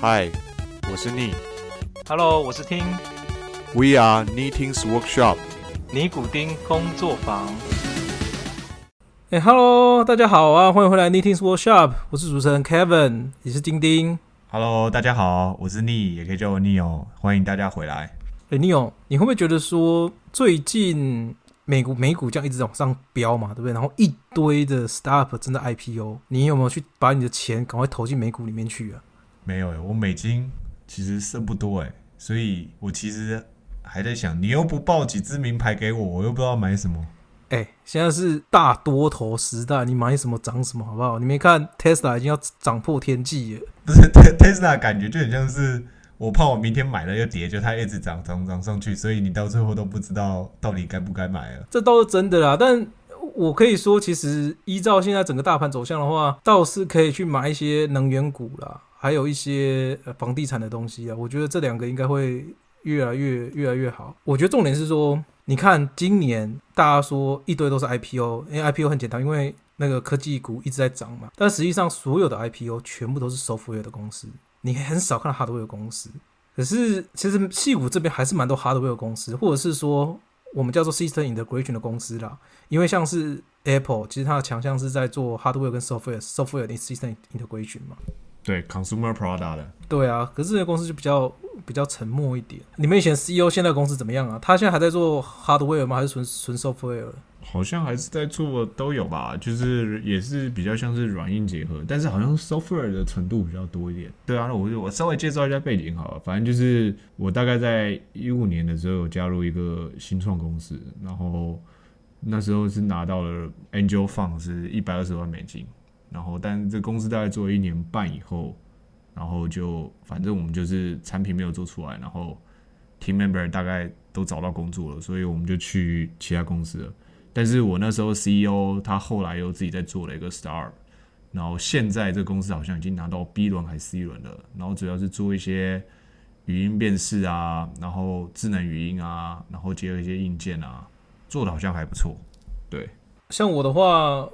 嗨，我是逆。Hello，我是听 We are Knitting's Workshop。尼古丁工作坊。哎、h e l l o 大家好啊，欢迎回来 Knitting's Workshop，我是主持人 Kevin，也是丁丁。Hello，大家好，我是 Ni，也可以叫我 Neo，欢迎大家回来。哎、n e o 你会不会觉得说最近美股美股这样一直往上飙嘛，对不对？然后一堆的 startup 正在 IPO，你有没有去把你的钱赶快投进美股里面去啊？没有诶，我美金其实剩不多诶，所以我其实还在想，你又不报几支名牌给我，我又不知道买什么。哎、现在是大多头时代，你买什么涨什么，好不好？你没看 Tesla 已经要涨破天际了。不是 Te- Tesla 感觉就很像是我怕我明天买了又跌，就它一直涨涨涨上去，所以你到最后都不知道到底该不该买了。这倒是真的啦，但我可以说，其实依照现在整个大盘走向的话，倒是可以去买一些能源股啦，还有一些呃房地产的东西啊。我觉得这两个应该会越来越越来越好。我觉得重点是说，你看今年大家说一堆都是 IPO，因为 IPO 很简单，因为那个科技股一直在涨嘛。但实际上，所有的 IPO 全部都是 software 的公司，你很少看到 hardware 公司。可是其实戏股这边还是蛮多 hardware 公司，或者是说我们叫做 system integration 的公司啦。因为像是 Apple，其实它的强项是在做 hardware 跟 software，software 的 system integration 嘛。对，consumer product 的，对啊，可是这些公司就比较比较沉默一点。你们以前 CEO 现在公司怎么样啊？他现在还在做 hardware 吗？还是纯纯 software？好像还是在做都有吧，就是也是比较像是软硬结合，但是好像 software 的程度比较多一点。对啊，那我就我稍微介绍一下背景好了，反正就是我大概在一五年的时候有加入一个新创公司，然后那时候是拿到了 Angel Fund 是一百二十万美金，然后但这公司大概做了一年半以后，然后就反正我们就是产品没有做出来，然后 team member 大概都找到工作了，所以我们就去其他公司了。但是我那时候 CEO 他后来又自己在做了一个 Star，然后现在这公司好像已经拿到 B 轮还是 C 轮了，然后主要是做一些语音辨识啊，然后智能语音啊，然后结合一些硬件啊，做的好像还不错。对，像我的话，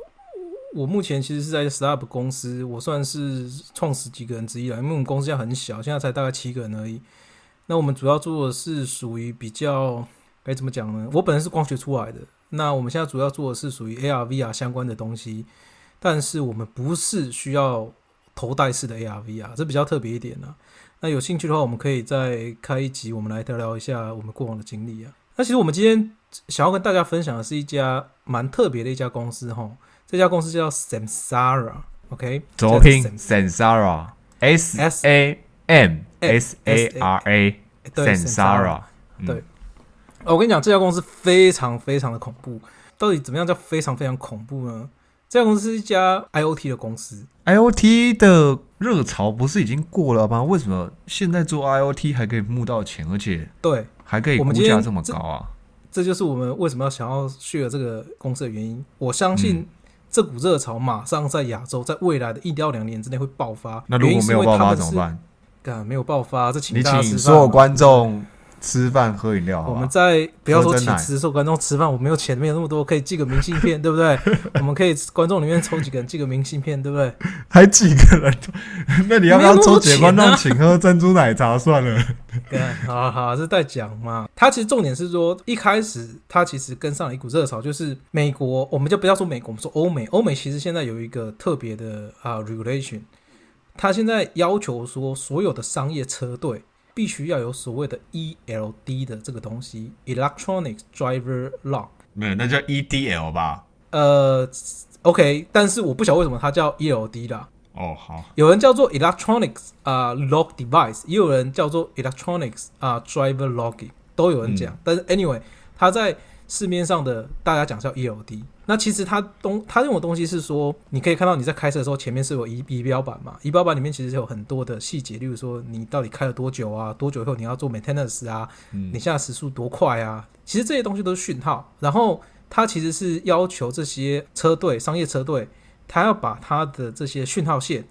我目前其实是在 startup 公司，我算是创始几个人之一了，因为我们公司现在很小，现在才大概七个人而已。那我们主要做的是属于比较该怎么讲呢？我本身是光学出来的，那我们现在主要做的是属于 AR、VR 相关的东西，但是我们不是需要头戴式的 AR、VR，这比较特别一点呢、那有兴趣的话，我们可以再开一集，我们来聊聊一下我们过往的经历啊。那其实我们今天想要跟大家分享的是一家蛮特别的一家公司哈，这家公司叫 Samsara，OK，、怎么拼？Sensara，S S A M S A R A，对我跟你讲，这家公司非常非常的恐怖。到底怎么样叫非常非常恐怖呢？这家公司是一家 IoT 的公司，IoT 的热潮不是已经过了吗？为什么现在做 IoT 还可以募到钱，而且对，还可以估价这么高啊？这就是我们为什么要想要 share 这个公司的原因。我相信嗯这股热潮马上在亚洲，在未来的一到两年之内会爆发。那如果没有爆发怎么办？干没有爆发，这请你大家吃饭请所有观众吃饭喝饮料，好我们？在不要说请吃说观众吃饭，我没有钱，没有那么多，可以寄个明信片，对不对？我们可以观众里面抽几个人寄个明信片，对不对？还几个人？那你要不要抽几个观众请喝珍珠奶茶算了？对好好，是在讲嘛。他其实重点是说，一开始他其实跟上了一股热潮，就是美国，我们就不要说美国，我们说欧美。欧美其实现在有一个特别的啊 regulation，他现在要求说，所有的商业车队必须要有所谓的 ELD 的这个东西，Electronic Driver Lock。没有，那叫 EDL 吧？呃，OK，但是我不晓得为什么它叫 ELD 啦。哦，好，有人叫做 electronics 啊、lock device，也有人叫做 electronics 啊、driver logging，都有人讲。但是 anyway，它在市面上的大家讲叫 ELD。那其实它东它用的东西是说，你可以看到你在开车的时候，前面是有仪仪表板嘛，仪表板里面其实有很多的细节，例如说你到底开了多久啊，多久以后你要做 maintenance 啊，嗯你现在时速多快啊？其实这些东西都是讯号。然后它其实是要求这些车队、商业车队，它要把它的这些讯号线，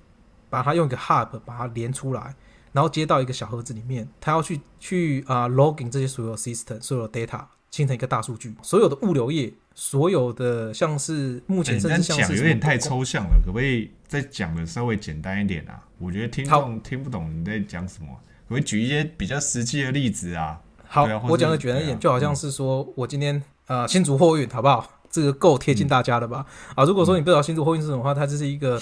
把它用一个 hub 把它连出来，然后接到一个小盒子里面，它要去去啊、logging 这些所有 system 所有 data，形成一个大数据，所有的物流业，所有的像是目前你这样甚至像是讲有点太抽象了，可不可以再讲的稍微简单一点啊？我觉得听众听不懂你在讲什么，可不可以举一些比较实际的例子啊？好，啊我讲的简单一点，啊就好像是说我今天呃新竹货运好不好？这个够贴近大家的吧？啊，如果说你不知道新竹货运是什么的话，它就是一个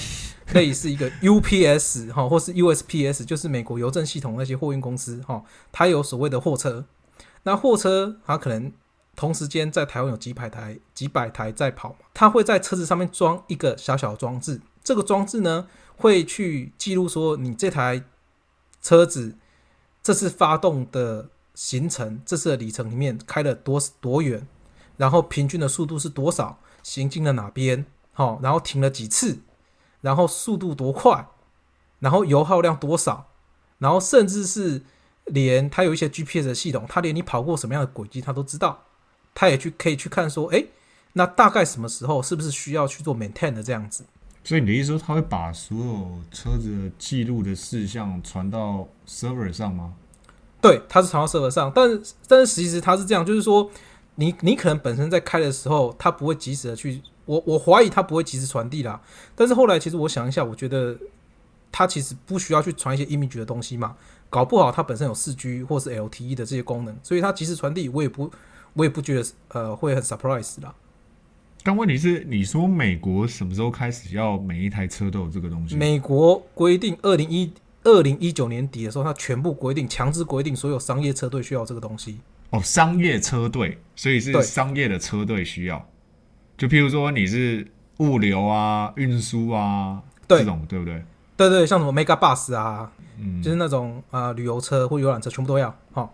类似一个 UPS 哈，或是 USPS，就是美国邮政系统那些货运公司哈，它有所谓的货车，那货车它可能同时间在台湾有几百台几百台在跑嘛，它会在车子上面装一个小小的装置，这个装置呢会去记录说你这台车子这次发动的行程，这次的里程里面开了多多远，然后平均的速度是多少，行进了哪边，好、然后停了几次，然后速度多快，然后油耗量多少，然后甚至是连它有一些 GPS 的系统，它连你跑过什么样的轨迹它都知道，它也去可以去看说，诶，那大概什么时候是不是需要去做 maintain 的这样子。所以你的意思说，他会把所有车子的记录的事项传到 server 上吗？对，它是传到 server 上，但是但是其实它是这样，就是说你你可能本身在开的时候，它不会及时的去，我我怀疑它不会及时传递啦。但是后来其实我想一下，我觉得它其实不需要去传一些 image 的东西嘛，搞不好它本身有四 G 或是 LTE 的这些功能，所以它及时传递，我也不我也不觉得呃会很 surprise 啦。但问题是，你说美国什么时候开始要每一台车都有这个东西？美国规定二零一二零一九年底的时候，它全部规定强制规定所有商业车队需要这个东西。哦，商业车队，所以是对商业的车队需要。就譬如说你是物流啊、运输啊这种，对不对？对对，像什么 Mega Bus 啊，嗯，就是那种啊、呃旅游车或游览车全部都要哈、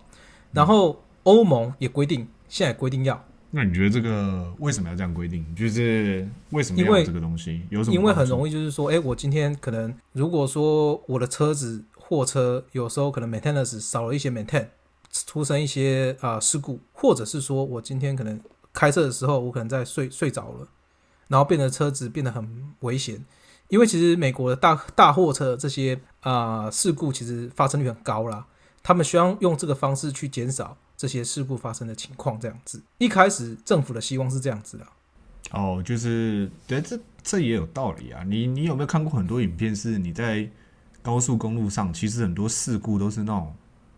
然后欧盟也规定，现在规定要，那你觉得这个为什么要这样规定？就是为什么要这个东西？有什么？因为很容易。就是说，哎，我今天可能如果说我的车子货车有时候可能 maintenance 少了一些 maintain，出生一些啊、呃事故，或者是说我今天可能开车的时候我可能在睡睡着了，然后变得车子变得很危险。因为其实美国的大大货车这些啊、呃事故其实发生率很高啦，他们希望用这个方式去减少这些事故发生的情况，这样子。一开始政府的希望是这样子的，哦，就是对，这这也有道理啊。你你有没有看过很多影片，是你在高速公路上，其实很多事故都是那种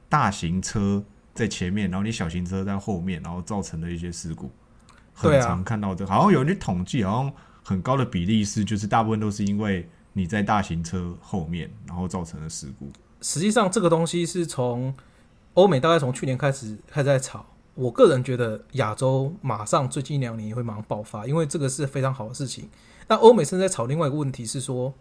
大型车在前面，然后你小型车在后面，然后造成的一些事故，很常看到这个。好像有人去统计，好像很高的比例是，就是大部分都是因为你在大型车后面，然后造成的事故。实际上这个东西是从欧美大概从去年开始开始在炒。我个人觉得亚洲马上最近一两年也会马上爆发，因为这个是非常好的事情。那欧美现在在炒另外一个问题是说，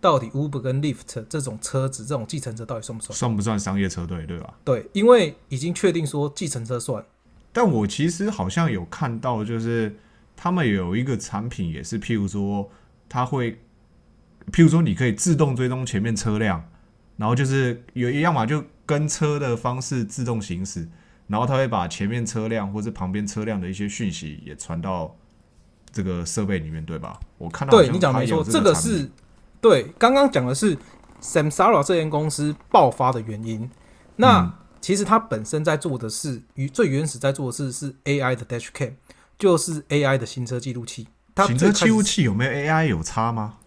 到底 Uber 跟 Lyft 这种车子、这种计程车到底算不算？算不算商业车队，对吧？对，因为已经确定说计程车算，但我其实好像有看到，就是他们有一个产品也是，譬如说，它会，譬如说，你可以自动追踪前面车辆，然后就是有一样嘛，就跟车的方式自动行驶，然后它会把前面车辆或是旁边车辆的一一些讯息也传到这个设备里面，对吧？我看到对你讲没错，这这个是对。刚刚讲的是 Samsara 这间公司爆发的原因。那、嗯其实它本身在做的是与最原始在做的事是 AI 的 Dashcam，就是 AI 的行车记录器。它行车记录器有没有 AI 有差吗？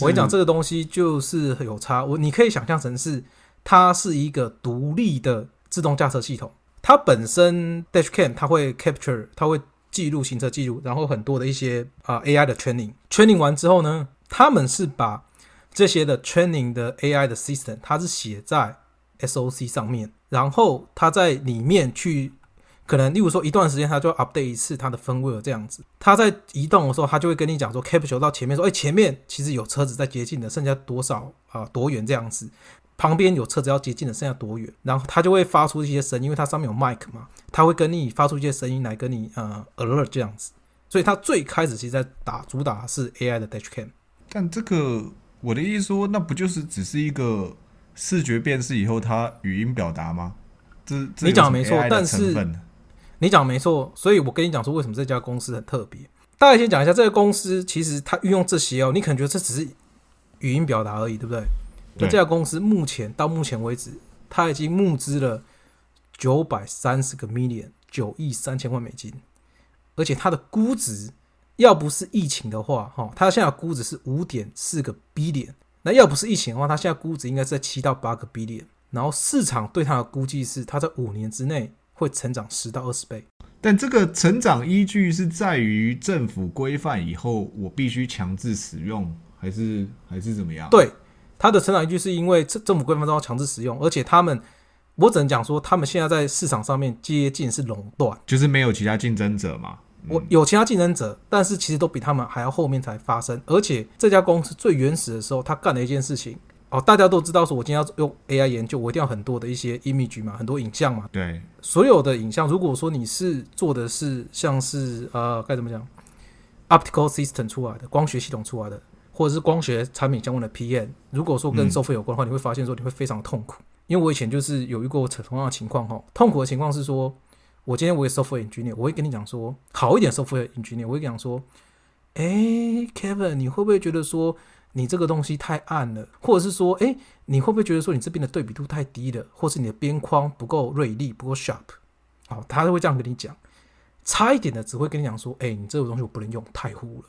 我跟你讲，这个东西就是有差。我你可以想象成是它是一个独立的自动驾车系统，它本身 Dashcam 它会 capture，它会记录行车记录，然后很多的一些啊、AI 的 training，training 完之后呢，他们是把这些的 training 的 AI 的 system，它是写在 SOC 上面，然后它在里面去。可能，例如说一段时间，它就 update 一次它的分位这样子。它在移动的时候，它就会跟你讲说，capture 到前面说，哎、前面其实有车子在接近的，剩下多少啊、多远这样子。旁边有车子要接近的，剩下多远？然后它就会发出一些声音，因为它上面有 mic 嘛，它会跟你发出一些声音来跟你呃 alert 这样子。所以它最开始其实在打主打的是 AI 的 dashcam。但这个我的意思说，那不就是只是一个视觉辨识以后它语音表达吗？这这你讲的没错但是你讲没错，所以我跟你讲说为什么这家公司很特别。大概先讲一下这个公司，其实它运用这些哦，你可能觉得这只是语音表达而已，对不对？那这家公司目前到目前为止，它已经募资了九百三十个 million 九亿三千万美金，而且它的估值要不是疫情的话，哈，它现在估值是五点四个 billion。那要不是疫情的话，它现在估值应该是在七到八个 billion。然后市场对它的估计是，它在五年之内会成长十到二十倍。但这个成长依据是在于政府规范以后，我必须强制使用，还是还是怎么样？对，它的成长依据是因为政政府规范中要强制使用，而且他们，我只能讲说，他们现在在市场上面接近是垄断，就是没有其他竞争者嘛。我有其他竞争者，但是其实都比他们还要后面才发生。而且这家公司最原始的时候，他干了一件事情。哦，大家都知道，说我今天要用 AI 研究，我一定要很多的一些 image 嘛，很多影像嘛。对，所有的影像，如果说你是做的是像是呃该怎么讲，optical system 出来的光学系统出来的，或者是光学产品相关的 PM，如果说跟收费有关的话，你会发现说你会非常痛苦。因为我以前就是有遇过同样的情况哈，痛苦的情况是说，我今天我也 software engineer，我会跟你讲说，好一点 software engineer，我会讲说，哎，Kevin，你会不会觉得说？你这个东西太暗了，或者是说，哎，你会不会觉得说你这边的对比度太低了，或是你的边框不够锐利、不够 sharp？好，他都会这样跟你讲。差一点的只会跟你讲说，哎，你这个东西我不能用，太糊了。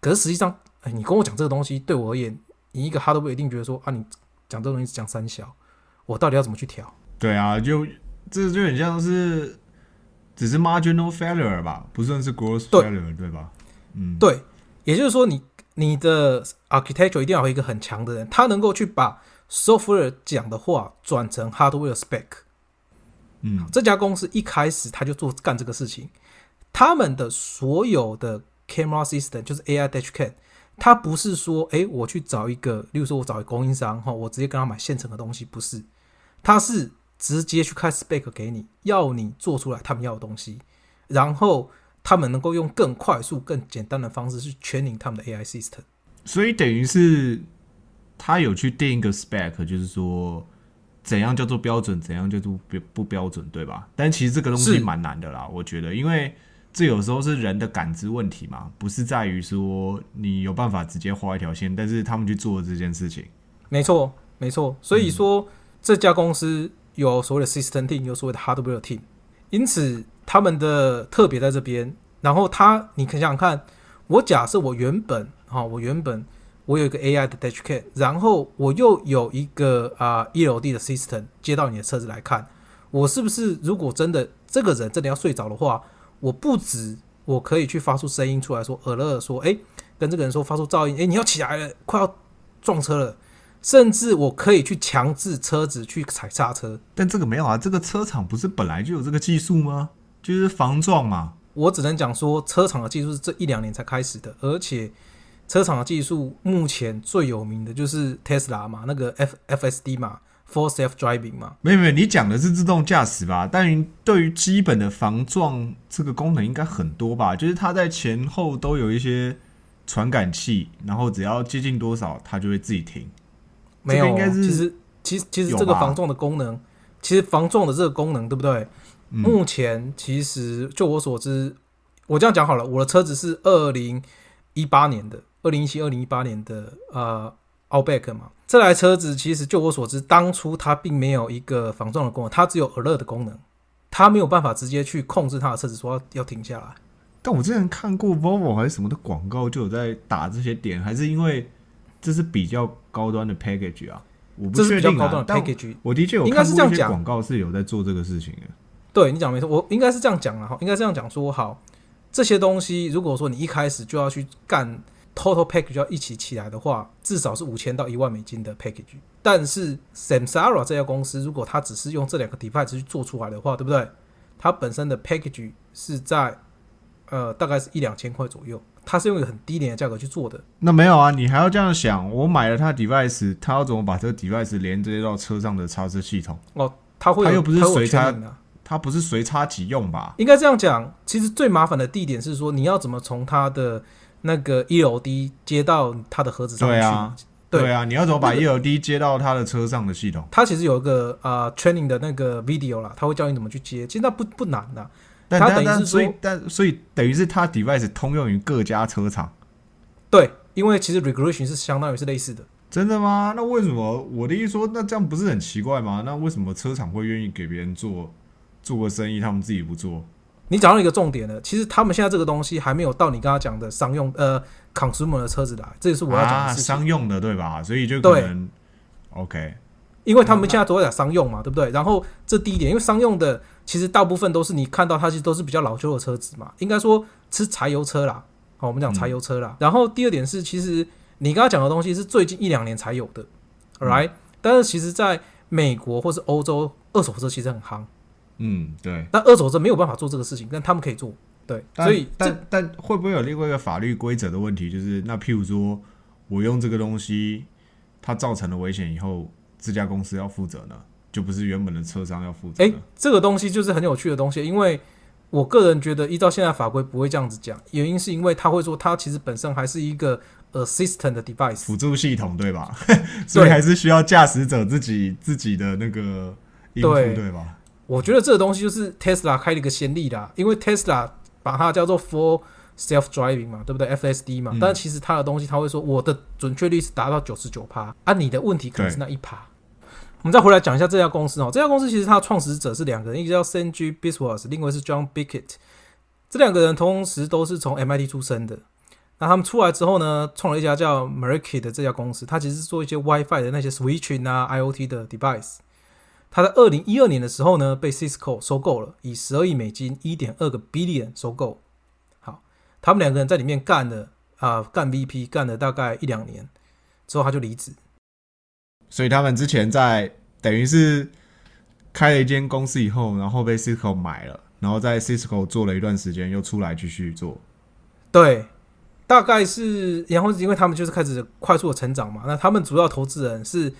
可是实际上，哎，你跟我讲这个东西，对我而言，你一个 hardware 一定觉得说，啊，你讲这个东西讲三小，我到底要怎么去调？对啊，就这就很像是只是 marginal failure 吧，不算是 gross failure，对吧？嗯，对，也就是说你。你的 architecture 一定要有一个很强的人，他能够去把 software 讲的话转成 hardware spec。嗯，这家公司一开始他就做干这个事情，他们的所有的 camera system 就是 AI dashcam，他不是说，哎，我去找一个，例如说我找一个供应商哈，我直接跟他买现成的东西，不是，他是直接去开 spec 给你，要你做出来他们要的东西，然后。他们能够用更快速、更简单的方式去 training 他们的 AI system，所以等于是他有去定一个 spec，就是说怎样叫做标准，怎样叫做不不标准，对吧？但其实这个东西蛮难的啦，我觉得，因为这有时候是人的感知问题嘛，不是在于说你有办法直接画一条线，但是他们去做这件事情，没错，没错。所以说这家公司有所谓的 system team，有所谓的 hardware team，因此。他们的特别在这边，然后他，你可想想看，我假设我原本哈，我原本我有一个 AI 的 dashcam，然后我又有一个啊 ELD 的 system 接到你的车子来看，我是不是如果真的这个人真的要睡着的话，我不止我可以去发出声音出来说，耳乐说，哎，跟这个人说发出噪音，哎，你要起来了，快要撞车了。甚至我可以去强制车子去踩刹车，但这个没有啊，这个车厂不是本来就有这个技术吗？就是防撞嘛，我只能讲说，车厂的技术是这一两年才开始的，而且车厂的技术目前最有名的就是 Tesla 嘛，那个 F FSD 嘛，For Self Driving 嘛。没有没有，你讲的是自动驾驶吧？但对于基本的防撞这个功能应该很多吧？就是它在前后都有一些传感器，然后只要接近多少，它就会自己停。没有，应该其实其实其实这个防撞的功能，其实防撞的这个功能，对不对？目前其实就我所知，我这样讲好了，我的车子是二零一八年的，二零一七、二零一八年的呃，Outback 嘛。这台车子其实就我所知，当初它并没有一个防撞的功能，它只有 Alert 的功能，它没有办法直接去控制它的车子说要停下来。但我之前看过 Volvo 还是什么的广告，就有在打这些点，还是因为这是比较高端的 package 啊？我不确定啊。package，我的确有看过一些广告是有在做这个事情的。对你讲没错，我应该是这样讲了哈，应该这样讲说好，这些东西如果说你一开始就要去干 total package 要一起起来的话，至少是五千到一万美金的 package。但是 Samsara 这家公司如果它只是用这两个 device 去做出来的话，对不对？它本身的 package 是在呃大概是一两千块左右，它是用一个很低廉的价格去做的。那没有啊，你还要这样想，我买了它 device，它要怎么把这个 device 连接到车上的插车系统？哦，它会，它又不是随插的。它不是随插即用吧？应该这样讲。其实最麻烦的地点是说，你要怎么从它的那个 ELD 接到它的盒子上去？对啊，对啊，你要怎么把 ELD 接到它的车上的系统？它其实有一个啊 training 的那个 video 啦，它会教你怎么去接。其实那不不难的。但但所以但所以等于是它 device 通用于各家车厂。对，因为其实 regulation 是相当于是类似的。真的吗？那为什么我的意思说，那这样不是很奇怪吗？那为什么车厂会愿意给别人做？做个生意，他们自己不做。你讲到一个重点了，其实他们现在这个东西还没有到你刚刚讲的商用呃 consumer 的车子来，这也是我要讲的啊，事情。商用的对吧？所以就可能 OK，因为他们现在都在讲商用嘛，对不对？然后这第一点，因为商用的其实大部分都是你看到它其实都是比较老旧的车子嘛，应该说是柴油车啦。好，我们讲柴油车啦。然后第二点是，其实你刚刚讲的东西是最近一两年才有的，right？、但是其实在美国或是欧洲，二手车其实很夯，嗯，对。但二手车没有办法做这个事情，但他们可以做。对，所以但但会不会有另外一个法律规则的问题？就是那譬如说我用这个东西，它造成了危险以后，这家公司要负责呢，就不是原本的车商要负责哎、呢？这个东西就是很有趣的东西，因为我个人觉得依照现在法规不会这样子讲，原因是因为他会说它其实本身还是一个 assistant 的 device，辅助系统对吧？所以还是需要驾驶者自己自己的那个应付对对吧？我觉得这个东西就是 Tesla 开了一个先例啦，因为 Tesla 把它叫做 Full Self Driving 嘛，对不对？FSD 嘛，嗯但其实它的东西它会说我的准确率是达到九十九趴，啊，你的问题可能是那一趴。我们再回来讲一下这家公司哦，这家公司其实它的创始者是两个人，一个叫 Sanjay Biswas，另外是 John Bickett，这两个人同时都是从 MIT 出身的。那他们出来之后呢，创了一家叫 Meraki 的这家公司，它其实是做一些 WiFi 的那些 switching 啊、IoT 的 device。它在二零一二年的时候呢，被 Cisco 收购了，以十二亿美金，一点二个 billion 收购。好，他们两个人在里面干了啊、干 VP 干了大概一两年，之后他就离职。所以他们之前在等于是开了一间公司以后，然后被 Cisco 买了，然后在 Cisco 做了一段时间，又出来继续做。对，大概是，然后因为他们就是开始快速的成长嘛，那他们主要投资人是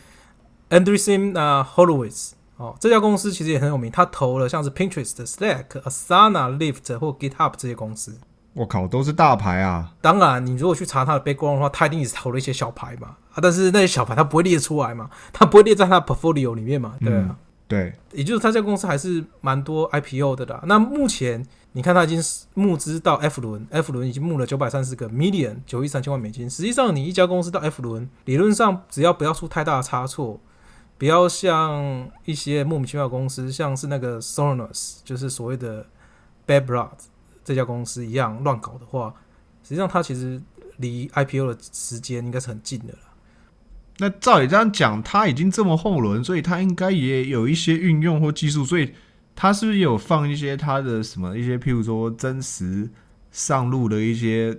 Andreessen 啊 Horowitz 哦，这家公司其实也很有名，他投了像是 Pinterest、Slack、Asana、Lyft 或 GitHub 这些公司。我靠，都是大牌啊！当然，你如果去查他的 background 的话，他一定也是投了一些小牌嘛，啊，但是那些小牌他不会列出来嘛，他不会列在他的 portfolio 里面嘛，对啊。对，也就是他这家公司还是蛮多 IPO 的啦。那目前你看他已经募资到 F 轮，F 轮已经募了九百三十个 million 九亿三千万美金。实际上，你一家公司到 F 轮，理论上只要不要出太大的差错，不要像一些莫名其妙的公司，像是那个 Sonos，就是所谓的 Bad Blood 这家公司一样乱搞的话，实际上它其实离 IPO 的时间应该是很近的了。那照你这样讲，它已经这么后轮，所以它应该也有一些运用或技术，所以它是不是也有放一些它的什么一些，譬如说真实上路的一些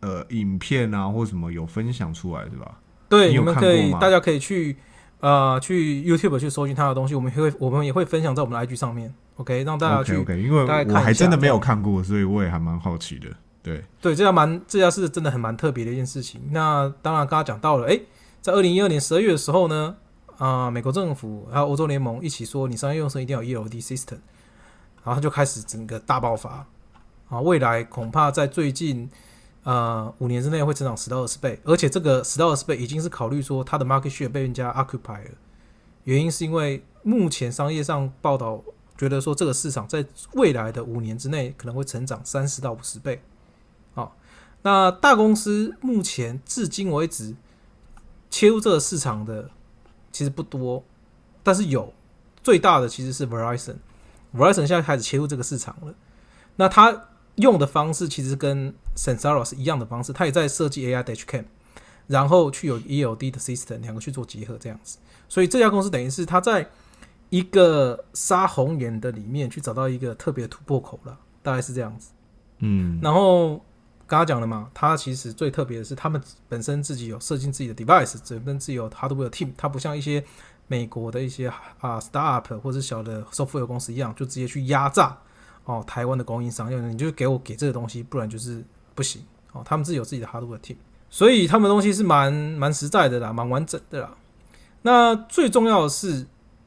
呃影片啊，或什么有分享出来，对吧？对，你有你们可以，大家可以去呃去 YouTube 去搜寻他的东西，我们会我们也会分享在我们的 IG 上面，OK，让大家去 OK 因为我还真的没有看过，所以我也还蛮好奇的。对，对这家蛮这家是真的很蛮特别的一件事情。那当然刚刚讲到了，诶，在二零一二年十二月的时候呢，啊、美国政府还有欧洲联盟一起说，你商业用车一定要有 ELD system，然后它就开始整个大爆发啊，未来恐怕在最近呃五年之内会增长十到二十倍，而且这个十到二十倍已经是考虑说它的 market share 被人家 occupy 了，原因是因为目前商业上报道觉得说这个市场在未来的五年之内可能会成长三十到五十倍。好，那大公司目前至今为止切入这个市场的其实不多，但是有最大的其实是 Verizon。Verizon 现在开始切入这个市场了。那它用的方式其实跟 Sensara 是一样的方式，它也在设计 AI Dashcam，然后去有 ELD 的 system 两个去做结合这样子。所以这家公司等于是它在一个杀红眼的里面去找到一个特别的突破口了，大概是这样子。嗯，然后刚刚讲了嘛，它其实最特别的是，他们本身自己有设计自己的 device，本身自己有 hardware team，它不像一些美国的一些啊 startup 或者小的 software 公司一样，就直接去压榨哦台湾的供应商，要你就给我给这个东西，不然就是不行哦。他们自己有自己的 hardware team，所以他们的东西是蛮蛮实在的啦，蛮完整的啦。那最重要的是，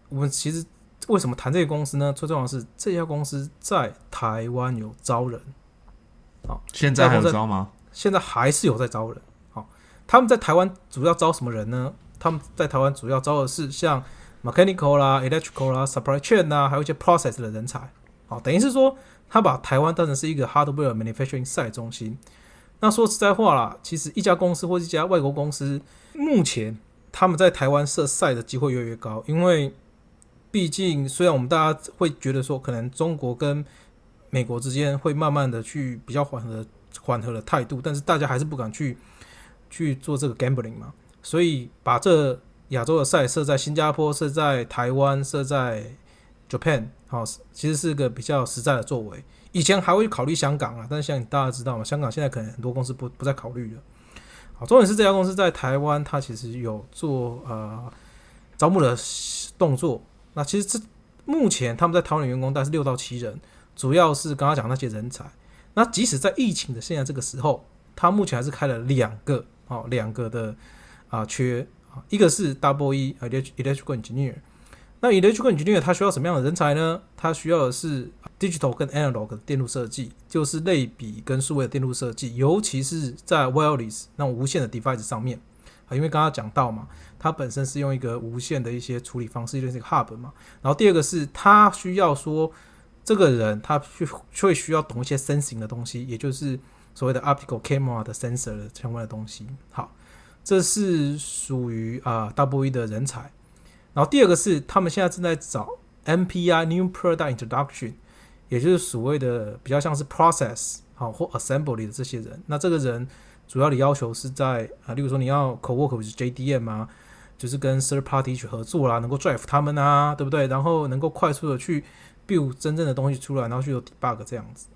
我们其实为什么谈这个公司呢？最重要的是这家公司在台湾有招人。哦现在还有招吗？现在还是有在招人。好、他们在台湾主要招什么人呢？他们在台湾主要招的是像 mechanical 啦、electrical 啦、supply chain 啦，还有一些 process 的人才。好、等于是说他把台湾当成是一个 hardware manufacturing 赛中心。那说实在话啦，其实一家公司或一家外国公司，目前他们在台湾设赛的机会越来越高，因为毕竟虽然我们大家会觉得说，可能中国跟美国之间会慢慢的去比较缓和缓和的态度，但是大家还是不敢去去做这个 gambling 嘛，所以把这亚洲的赛设在新加坡、设在台湾、设在 Japan，好、其实是个比较实在的作为。以前还会考虑香港啊，但是像大家知道嘛，香港现在可能很多公司不不再考虑了。好，重点是这家公司在台湾，它其实有做呃招募的动作。那其实这目前他们在台湾的员工大概是六到七人，主要是刚刚讲那些人才。那即使在疫情的现在这个时候，他目前还是开了两个哦，两个的啊缺啊，一个是 Double E Electrical Engineer。那 Electrical Engineer 它需要什么样的人才呢？它需要的是 Digital 跟 Analog 的电路设计，就是类比跟数位的电路设计，尤其是在 Wireless 那种无线的 device 上面啊，因为刚刚讲到嘛，它本身是用一个无线的一些处理方式，就是一个 Hub 嘛。然后第二个是它需要说这个人他去会需要懂一些 sensing 的东西，也就是所谓的 Optical Camera 的 sensor 的相关的东西。好，这是属于啊 Double E 的人才。然后第二个是他们现在正在找 NPI New Product Introduction，也就是所谓的比较像是 Process 好或 Assembly 的这些人。那这个人主要的要求是在啊，例如说你要 Co-work with JDM 啊，就是跟 Third Party 去合作啦，能够 drive 他们啊，对不对？然后能够快速的去 build 真正的东西出来，然后去有 debug 这样子。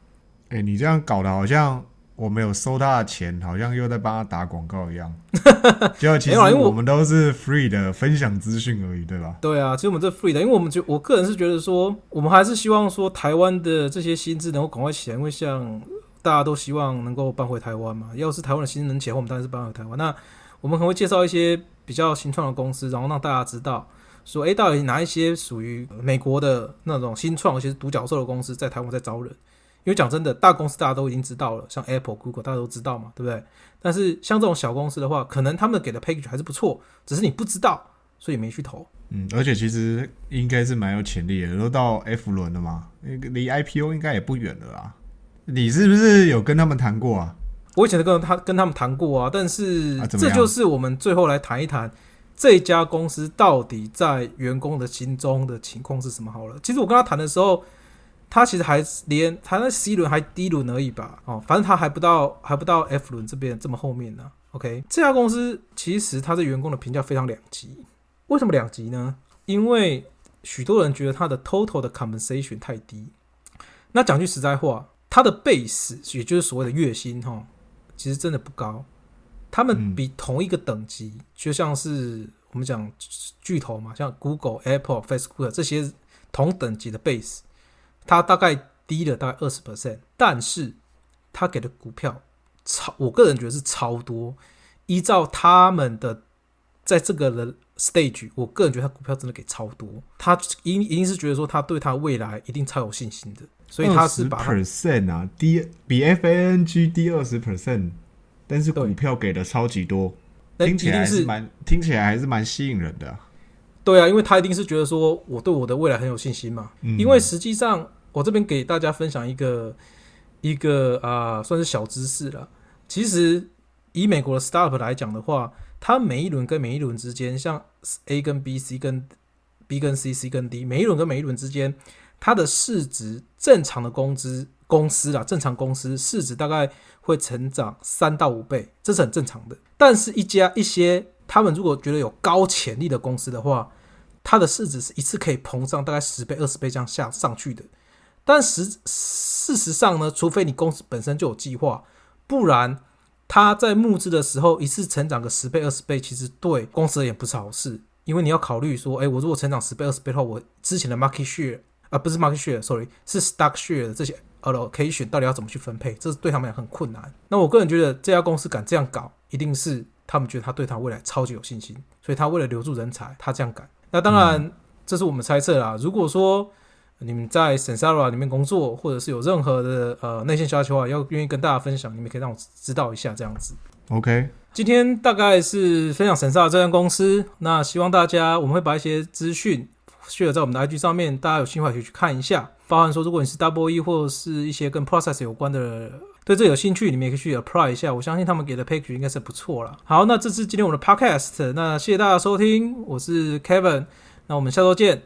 哎、你这样搞得好像我没有收他的钱，好像又在帮他打广告一样。结果其实我我们都是 free 的分享资讯而已，对吧？对啊，其实我们这 free 的，因为我们就我个人是觉得说，我们还是希望说台湾的这些薪资能够赶快起来，因为像大家都希望能够搬回台湾嘛。要是台湾的薪资能起来，我们当然是搬回台湾。那我们可能会介绍一些比较新创的公司，然后让大家知道说，诶，到底哪一些属于美国的那种新创，而且是独角兽的公司，在台湾在招人。因为讲真的，大公司大家都已经知道了，像 Apple、Google 大家都知道嘛，对不对？但是像这种小公司的话，可能他们给的 package 还是不错，只是你不知道，所以没去投。嗯，而且其实应该是蛮有潜力的，都到 F 轮了嘛，那个离 IPO 应该也不远了啊。你是不是有跟他们谈过啊？我以前跟他跟他们谈过啊，但是这就是我们最后来谈一谈这家公司到底在员工的心中的情况是什么好了。其实我跟他谈的时候，他其实还连他那 C 轮还 D 轮而已吧，哦，反正他还不到还不到 F 轮这边这么后面呢。OK，这家公司其实他对员工的评价非常两极，为什么两极呢？因为许多人觉得他的 total 的 compensation 太低。那讲句实在话，他的 base 也就是所谓的月薪哈，其实真的不高。他们嗯比同一个等级，就像是我们讲巨头嘛，像 Google、Apple、Facebook 这些同等级的 base，它大概低了大概二十 percent，但是他给的股票超，我个人觉得是超多。依照他们的在这个的 stage，我个人觉得他股票真的给超多。他一一定是觉得说他对他未来一定超有信心的，所以他是 percent 啊，低比 FANG 低二十 percent，但是股票给的超级多，那听起来是蛮听起来还是蛮吸引人的啊、对啊，因为他一定是觉得说我对我的未来很有信心嘛。嗯因为实际上，我这边给大家分享一个一个啊、算是小知识了。其实以美国的 startup 来讲的话，它每一轮跟每一轮之间，像 A 跟 B、C 跟 B 跟 C、C 跟 D，每一轮跟每一轮之间，它的市值正常的工资公司啦，正常公司市值大概会成长三到五倍，这是很正常的。但是，一家一些他们如果觉得有高潜力的公司的话，它的市值是一次可以膨胀大概十倍、二十倍这样下上去的。但实事实上呢，除非你公司本身就有计划，不然它在募资的时候一次成长个十倍、二十倍，其实对公司而言不是好事，因为你要考虑说，哎，我如果成长十倍、二十倍的话，我之前的 market share 啊、不是 market share，sorry，是 stock share 的这些 allocation 到底要怎么去分配，这是对他们来很困难。那我个人觉得这家公司敢这样搞，一定是他们觉得他对他未来超级有信心，所以他为了留住人才，他这样改。那当然，这是我们猜测啦。如果说你们在 Sensara 里面工作，或者是有任何的呃内线消息的话，要愿意跟大家分享，你们可以让我知道一下这样子。OK，今天大概是分享神萨这间公司，那希望大家我们会把一些资讯 share 在我们的 IG 上面，大家有兴趣可以去看一下。包含说，如果你是 Double E 或者是一些跟 process 有关的，对这有兴趣，你们也可以去 apply 一下。我相信他们给的 package 应该是不错了。好，那这是今天我们的 podcast，那谢谢大家收听，我是 Kevin，那我们下周见。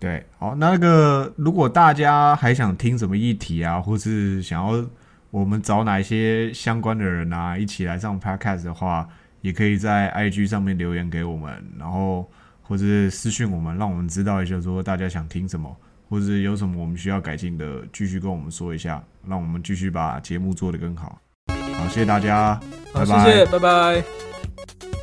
对，好，那个如果大家还想听什么议题啊，或是想要我们找哪一些相关的人啊，一起来上 podcast 的话，也可以在 IG 上面留言给我们，然后或者是私讯我们，让我们知道一下，说大家想听什么，或者有什么我们需要改进的，继续跟我们说一下，让我们继续把节目做得更好。好，谢谢大家，好，拜拜谢谢，拜拜。